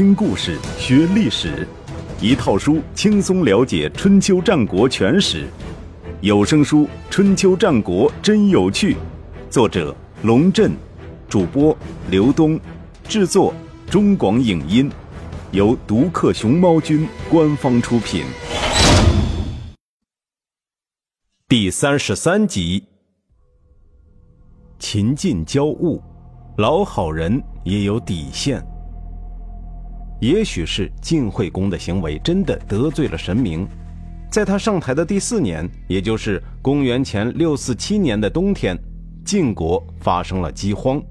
听故事学历史，一套书轻松了解春秋战国全史。有声书《春秋战国真有趣》，作者龙震，主播刘东，制作中广影音，由独克熊猫君官方出品。第三十三集，秦晋交恶，老好人也有底线。也许是晋惠公的行为真的得罪了神明，在他上台的第四年，也就是公元前六四七年的冬天，晋国发生了饥荒。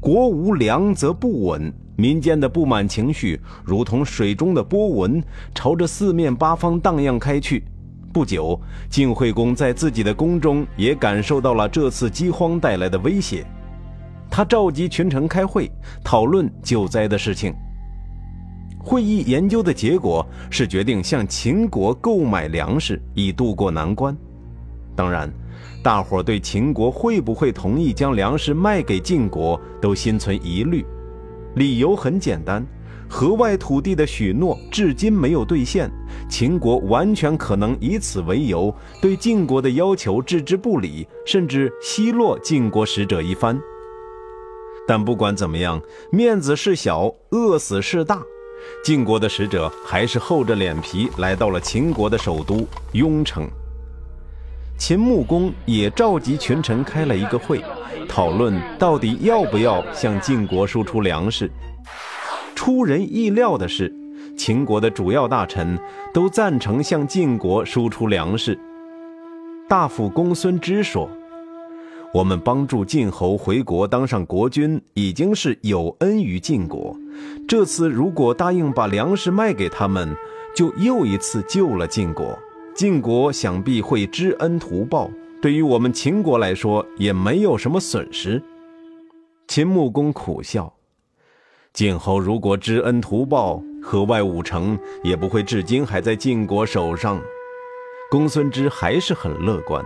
国无粮则不稳，民间的不满情绪如同水中的波纹，朝着四面八方荡漾开去。不久，晋惠公在自己的宫中也感受到了这次饥荒带来的威胁，他召集群臣开会，讨论救灾的事情。会议研究的结果是决定向秦国购买粮食，以渡过难关。当然，大伙对秦国会不会同意将粮食卖给晋国都心存疑虑。理由很简单：河外土地的许诺至今没有兑现，秦国完全可能以此为由对晋国的要求置之不理，甚至奚落晋国使者一番。但不管怎么样，面子是小，饿死是大。晋国的使者还是厚着脸皮来到了秦国的首都雍城。秦穆公也召集群臣开了一个会，讨论到底要不要向晋国输出粮食。出人意料的是，秦国的主要大臣都赞成向晋国输出粮食。大夫公孙支说。我们帮助晋侯回国当上国君，已经是有恩于晋国。这次如果答应把粮食卖给他们，就又一次救了晋国。晋国想必会知恩图报，对于我们秦国来说也没有什么损失。秦穆公苦笑：晋侯如果知恩图报，河外五城也不会至今还在晋国手上。公孙支还是很乐观。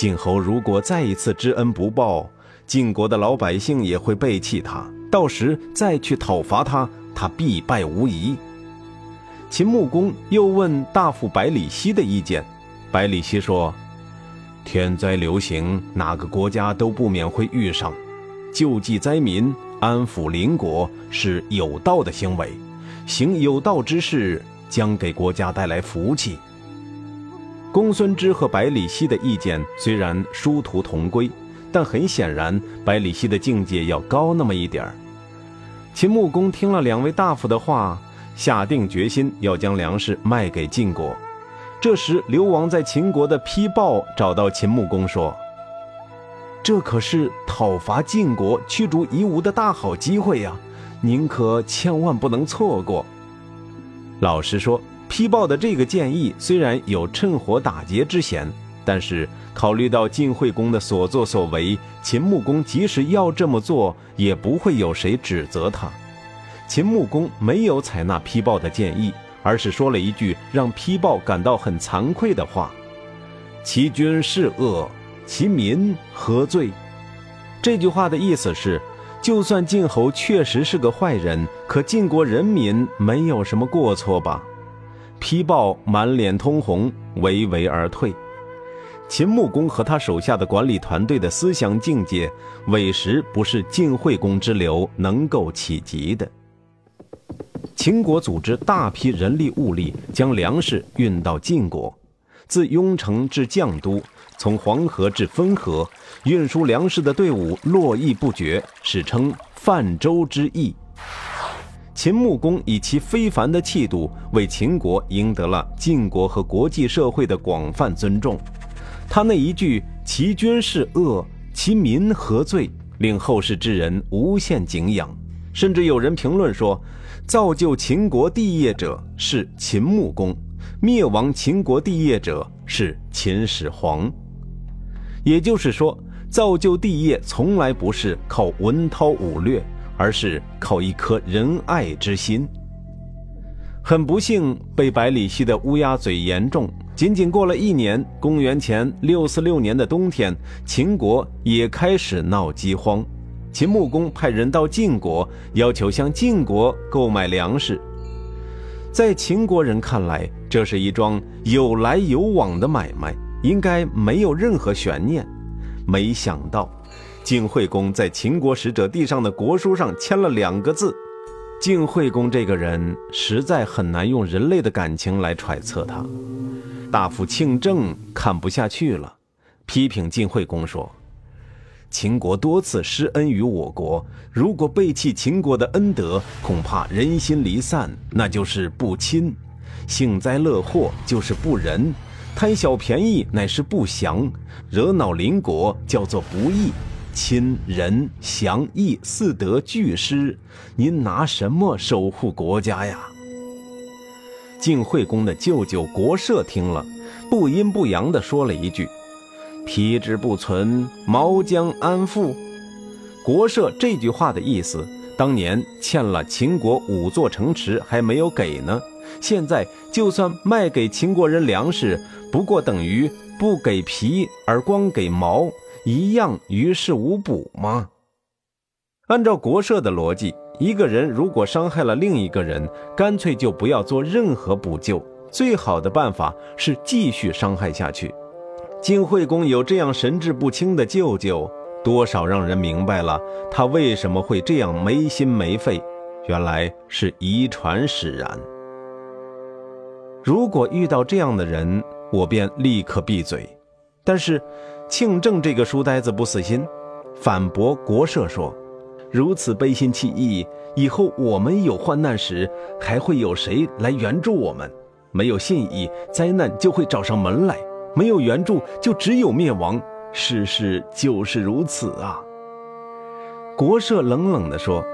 晋侯如果再一次知恩不报，晋国的老百姓也会背弃他，到时再去讨伐他，他必败无疑。秦穆公又问大夫百里奚的意见，百里奚说：“天灾流行，哪个国家都不免会遇上，救济灾民、安抚邻国是有道的行为，行有道之事，将给国家带来福气。”公孙支和百里奚的意见虽然殊途同归，但很显然，百里奚的境界要高那么一点儿。秦穆公听了两位大夫的话，下定决心要将粮食卖给晋国。这时，流亡在秦国的丕豹找到秦穆公说：“这可是讨伐晋国、驱逐夷吾的大好机会呀，您可千万不能错过。”老实说。批报的这个建议虽然有趁火打劫之嫌，但是考虑到晋惠公的所作所为，秦穆公即使要这么做，也不会有谁指责他。秦穆公没有采纳批报的建议，而是说了一句让批报感到很惭愧的话：“其君是恶，其民何罪？”这句话的意思是，就算晋侯确实是个坏人，可晋国人民没有什么过错吧？批报满脸通红，唯唯而退。秦穆公和他手下的管理团队的思想境界，委实不是晋惠公之流能够企及的。秦国组织大批人力物力，将粮食运到晋国，自雍城至绛都，从黄河至汾河，运输粮食的队伍络绎不绝，史称“泛舟之役”。秦穆公以其非凡的气度，为秦国赢得了晋国和国际社会的广泛尊重。他那一句“其君是恶，其民何罪”，令后世之人无限敬仰。甚至有人评论说，造就秦国帝业者是秦穆公，灭亡秦国帝业者是秦始皇。也就是说，造就帝业从来不是靠文韬武略。而是靠一颗仁爱之心。很不幸，被百里奚的乌鸦嘴言中。仅仅过了一年，公元前六四六年的冬天，秦国也开始闹饥荒。秦穆公派人到晋国，要求向晋国购买粮食。在秦国人看来，这是一桩有来有往的买卖，应该没有任何悬念。没想到，晋惠公在秦国使者递上的国书上签了两个字。晋惠公这个人实在很难用人类的感情来揣测他。大夫庆政看不下去了，批评晋惠公说。秦国多次施恩于我国，如果背弃秦国的恩德，恐怕人心离散，那就是不亲；幸灾乐祸就是不仁；贪小便宜乃是不祥；惹恼邻国叫做不义。亲仁祥义四德俱失，您拿什么守护国家呀？晋惠公的舅舅国社听了，不阴不阳地说了一句。皮之不存，毛将安富？国社这句话的意思，当年欠了秦国五座城池还没有给呢，现在就算卖给秦国人粮食，不过等于不给皮而光给毛，一样于事无补吗？按照国社的逻辑，一个人如果伤害了另一个人，干脆就不要做任何补救，最好的办法是继续伤害下去。晋惠公有这样神志不清的舅舅，多少让人明白了他为什么会这样没心没肺。原来是遗传使然。如果遇到这样的人，我便立刻闭嘴。但是庆正这个书呆子不死心，反驳国社说：“如此背信弃义，以后我们有患难时，还会有谁来援助我们？没有信义，灾难就会找上门来。”没有援助，就只有灭亡。世事就是如此啊！国社冷冷地说：“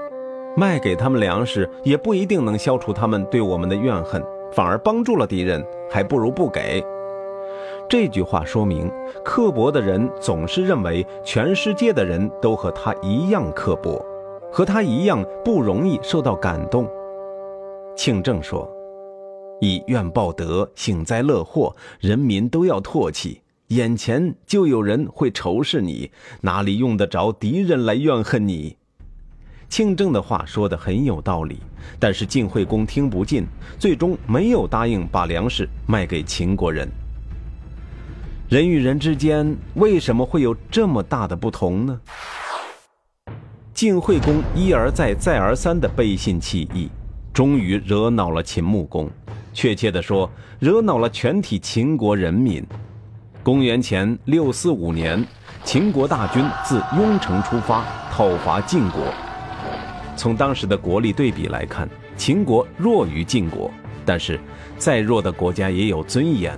卖给他们粮食，也不一定能消除他们对我们的怨恨，反而帮助了敌人，还不如不给。”这句话说明，刻薄的人总是认为全世界的人都和他一样刻薄，和他一样不容易受到感动。庆正说。以怨报德，幸灾乐祸，人民都要唾弃。眼前就有人会仇视你，哪里用得着敌人来怨恨你？庆正的话说得很有道理，但是晋惠公听不进，最终没有答应把粮食卖给秦国人。人与人之间为什么会有这么大的不同呢？晋惠公一而再、再而三的背信弃义，终于惹恼了秦穆公。确切地说，惹恼了全体秦国人民。公元前六四五年，秦国大军自雍城出发，讨伐晋国。从当时的国力对比来看，秦国弱于晋国，但是再弱的国家也有尊严，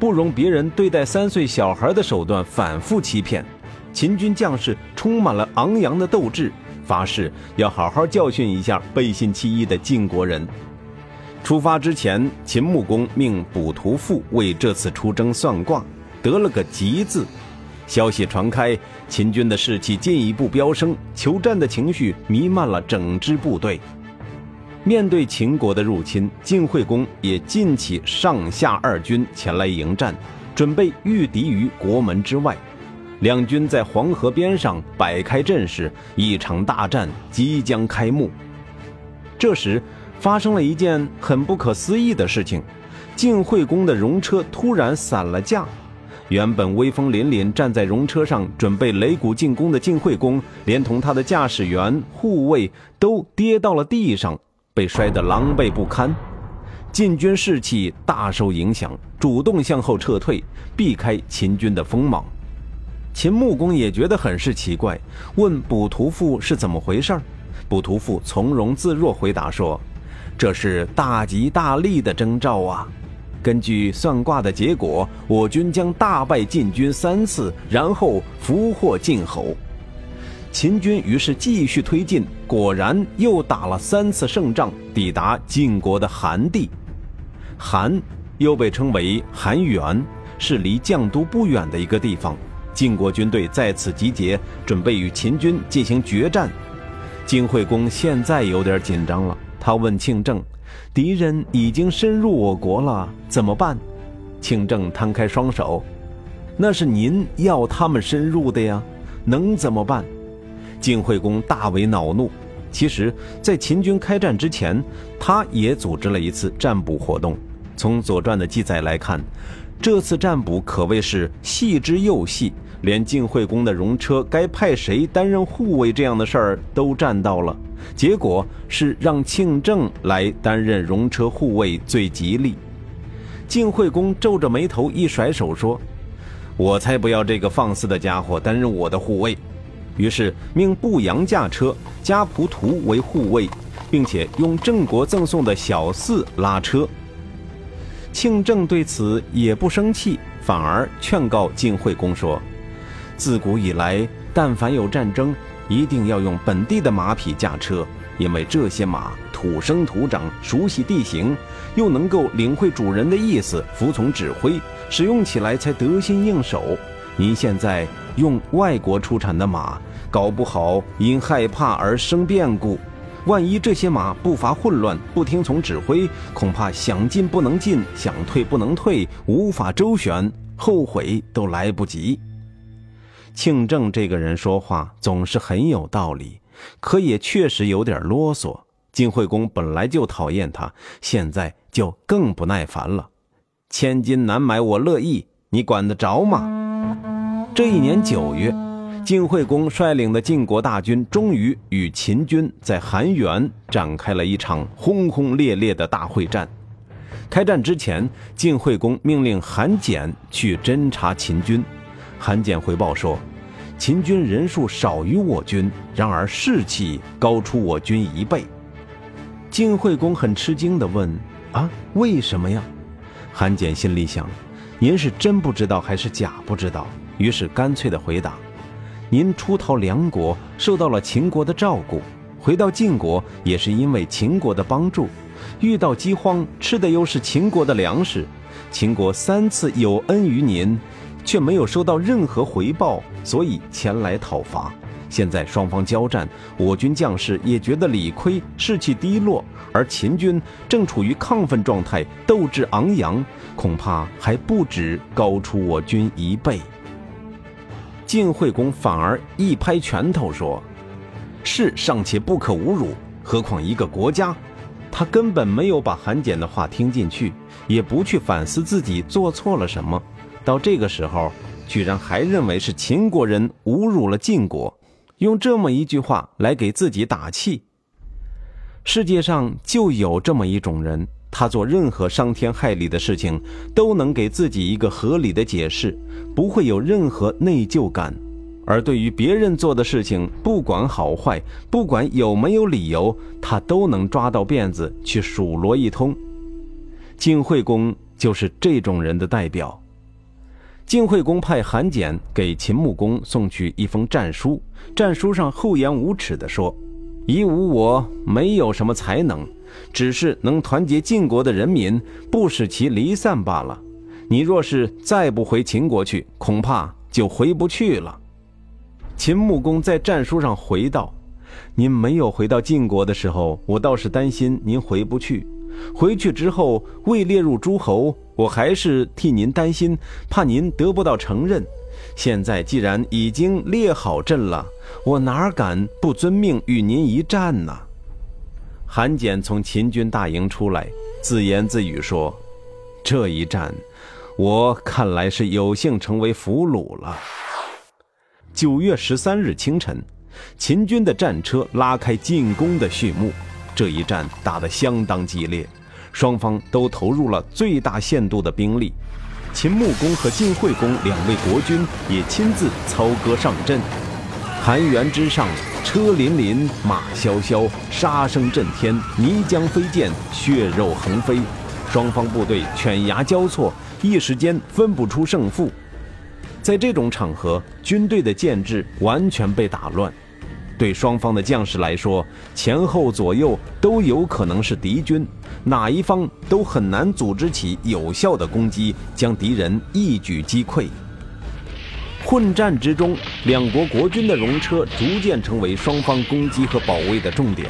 不容别人对待三岁小孩的手段反复欺骗。秦军将士充满了昂扬的斗志，发誓要好好教训一下背信弃义的晋国人。出发之前，秦穆公命卜屠父为这次出征算卦，得了个吉字。消息传开，秦军的士气进一步飙升，求战的情绪弥漫了整支部队。面对秦国的入侵，晋惠公也尽起上下二军前来迎战，准备御敌于国门之外。两军在黄河边上摆开阵势，一场大战即将开幕。这时。发生了一件很不可思议的事情，晋惠公的戎车突然散了架，原本威风凛凛站在戎车上准备擂鼓进攻的晋惠公，连同他的驾驶员、护卫都跌到了地上，被摔得狼狈不堪。晋军士气大受影响，主动向后撤退，避开秦军的锋芒。秦穆公也觉得很是奇怪，问卜屠父是怎么回事卜屠父从容自若回答说。这是大吉大利的征兆啊！根据算卦的结果，我军将大败晋军三次，然后俘获晋侯。秦军于是继续推进，果然又打了三次胜仗，抵达晋国的韩地。韩又被称为韩原，是离绛都不远的一个地方。晋国军队在此集结，准备与秦军进行决战。晋惠公现在有点紧张了。他问庆正：“敌人已经深入我国了，怎么办？”庆正摊开双手：“那是您要他们深入的呀，能怎么办？”晋惠公大为恼怒。其实，在秦军开战之前，他也组织了一次占卜活动。从《左传》的记载来看，这次占卜可谓是细之又细，连晋惠公的戎车该派谁担任护卫这样的事儿都占到了。结果是让庆正来担任戎车护卫最吉利。晋惠公皱着眉头一甩手说：“我才不要这个放肆的家伙担任我的护卫。”于是命步阳驾车，加仆徒为护卫，并且用郑国赠送的小厮拉车。庆正对此也不生气，反而劝告晋惠公说：“自古以来，但凡有战争，一定要用本地的马匹驾车，因为这些马土生土长，熟悉地形，又能够领会主人的意思，服从指挥，使用起来才得心应手。您现在用外国出产的马，搞不好因害怕而生变故。”万一这些马步伐混乱，不听从指挥，恐怕想进不能进，想退不能退，无法周旋，后悔都来不及。庆正这个人说话总是很有道理，可也确实有点啰嗦。晋惠公本来就讨厌他，现在就更不耐烦了。千金难买我乐意，你管得着吗？这一年九月。晋惠公率领的晋国大军终于与秦军在韩原展开了一场轰轰烈烈的大会战。开战之前，晋惠公命令韩简去侦察秦军。韩简回报说，秦军人数少于我军，然而士气高出我军一倍。晋惠公很吃惊地问：“啊，为什么呀？”韩简心里想：“您是真不知道还是假不知道？”于是干脆地回答。您出逃梁国，受到了秦国的照顾，回到晋国也是因为秦国的帮助。遇到饥荒，吃的又是秦国的粮食。秦国三次有恩于您，却没有收到任何回报，所以前来讨伐。现在双方交战，我军将士也觉得理亏，士气低落，而秦军正处于亢奋状态，斗志昂扬，恐怕还不止高出我军一倍。晋惠公反而一拍拳头说：“士尚且不可侮辱，何况一个国家？”他根本没有把韩简的话听进去，也不去反思自己做错了什么。到这个时候，居然还认为是秦国人侮辱了晋国，用这么一句话来给自己打气。世界上就有这么一种人。他做任何伤天害理的事情，都能给自己一个合理的解释，不会有任何内疚感；而对于别人做的事情，不管好坏，不管有没有理由，他都能抓到辫子去数落一通。晋惠公就是这种人的代表。晋惠公派韩简给秦穆公送去一封战书，战书上厚颜无耻地说：“夷吾我没有什么才能。”只是能团结晋国的人民，不使其离散罢了。你若是再不回秦国去，恐怕就回不去了。秦穆公在战书上回道：“您没有回到晋国的时候，我倒是担心您回不去；回去之后未列入诸侯，我还是替您担心，怕您得不到承认。现在既然已经列好阵了，我哪敢不遵命与您一战呢？”韩简从秦军大营出来，自言自语说：“这一战，我看来是有幸成为俘虏了。”九月十三日清晨，秦军的战车拉开进攻的序幕。这一战打得相当激烈，双方都投入了最大限度的兵力。秦穆公和晋惠公两位国君也亲自操戈上阵。韩原之上。车辚辚，马萧萧，杀声震天，泥浆飞溅，血肉横飞，双方部队犬牙交错，一时间分不出胜负。在这种场合，军队的建制完全被打乱，对双方的将士来说，前后左右都有可能是敌军，哪一方都很难组织起有效的攻击，将敌人一举击溃。混战之中，两国国军的戎车逐渐成为双方攻击和保卫的重点。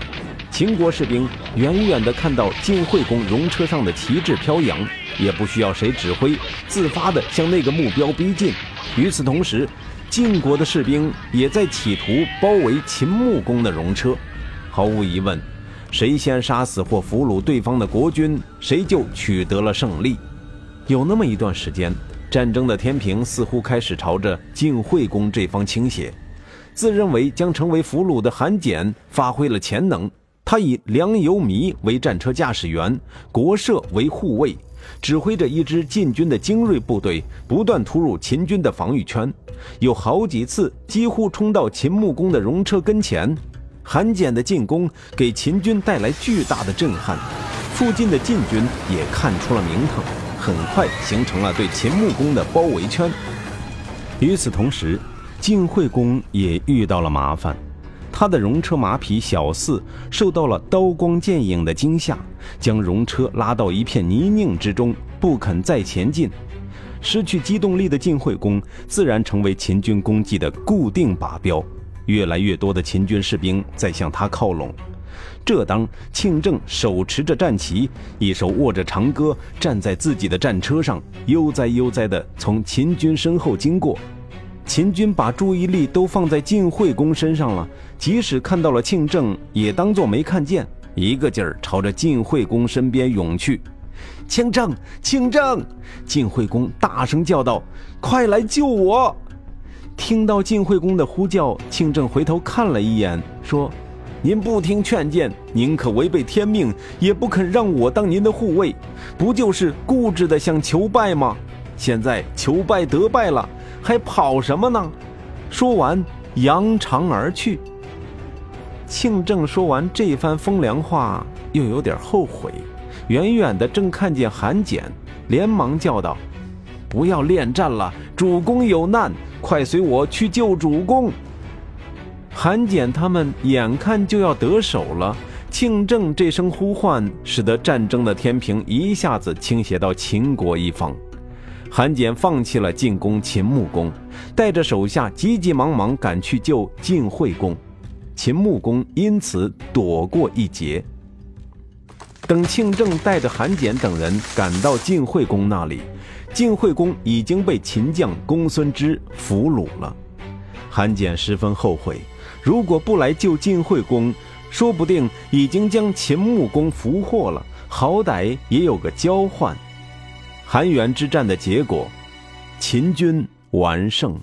秦国士兵远远地看到晋惠公戎车上的旗帜飘扬，也不需要谁指挥，自发地向那个目标逼近。与此同时，晋国的士兵也在企图包围秦穆公的戎车。毫无疑问，谁先杀死或俘虏对方的国君，谁就取得了胜利。有那么一段时间，战争的天平似乎开始朝着晋惠公这方倾斜。自认为将成为俘虏的韩简发挥了潜能，他以梁由弥为战车驾驶员，国社为护卫，指挥着一支晋军的精锐部队，不断突入秦军的防御圈，有好几次几乎冲到秦穆公的戎车跟前。韩简的进攻给秦军带来巨大的震撼，附近的晋军也看出了名堂，很快形成了对秦穆公的包围圈。与此同时，晋惠公也遇到了麻烦，他的戎车马匹小四受到了刀光剑影的惊吓，将戎车拉到一片泥泞之中，不肯再前进。失去机动力的晋惠公自然成为秦军攻击的固定靶标，越来越多的秦军士兵在向他靠拢。这当庆正手持着战旗，一手握着长戈，站在自己的战车上，悠哉悠哉地从秦军身后经过。秦军把注意力都放在晋惠公身上了，即使看到了庆正，也当作没看见，一个劲儿朝着晋惠公身边涌去。庆正，庆正！晋惠公大声叫道：“快来救我！”听到晋惠公的呼叫，庆正回头看了一眼，说：“您不听劝谏，宁可违背天命，也不肯让我当您的护卫，不就是固执的想求败吗？现在求败得败了。”还跑什么呢？说完，扬长而去。庆正说完这番风凉话，又有点后悔。远远的正看见韩简，连忙叫道：“不要恋战了，主公有难，快随我去救主公。”韩简他们眼看就要得手了，庆正这声呼唤，使得战争的天平一下子倾斜到秦国一方。韩简放弃了进攻秦穆公，带着手下急急忙忙赶去救晋惠公，秦穆公因此躲过一劫。等庆正带着韩简等人赶到晋惠公那里，晋惠公已经被秦将公孙支俘虏了。韩简十分后悔，如果不来救晋惠公，说不定已经将秦穆公俘获了，好歹也有个交换。韩元之战的结果，秦军完胜。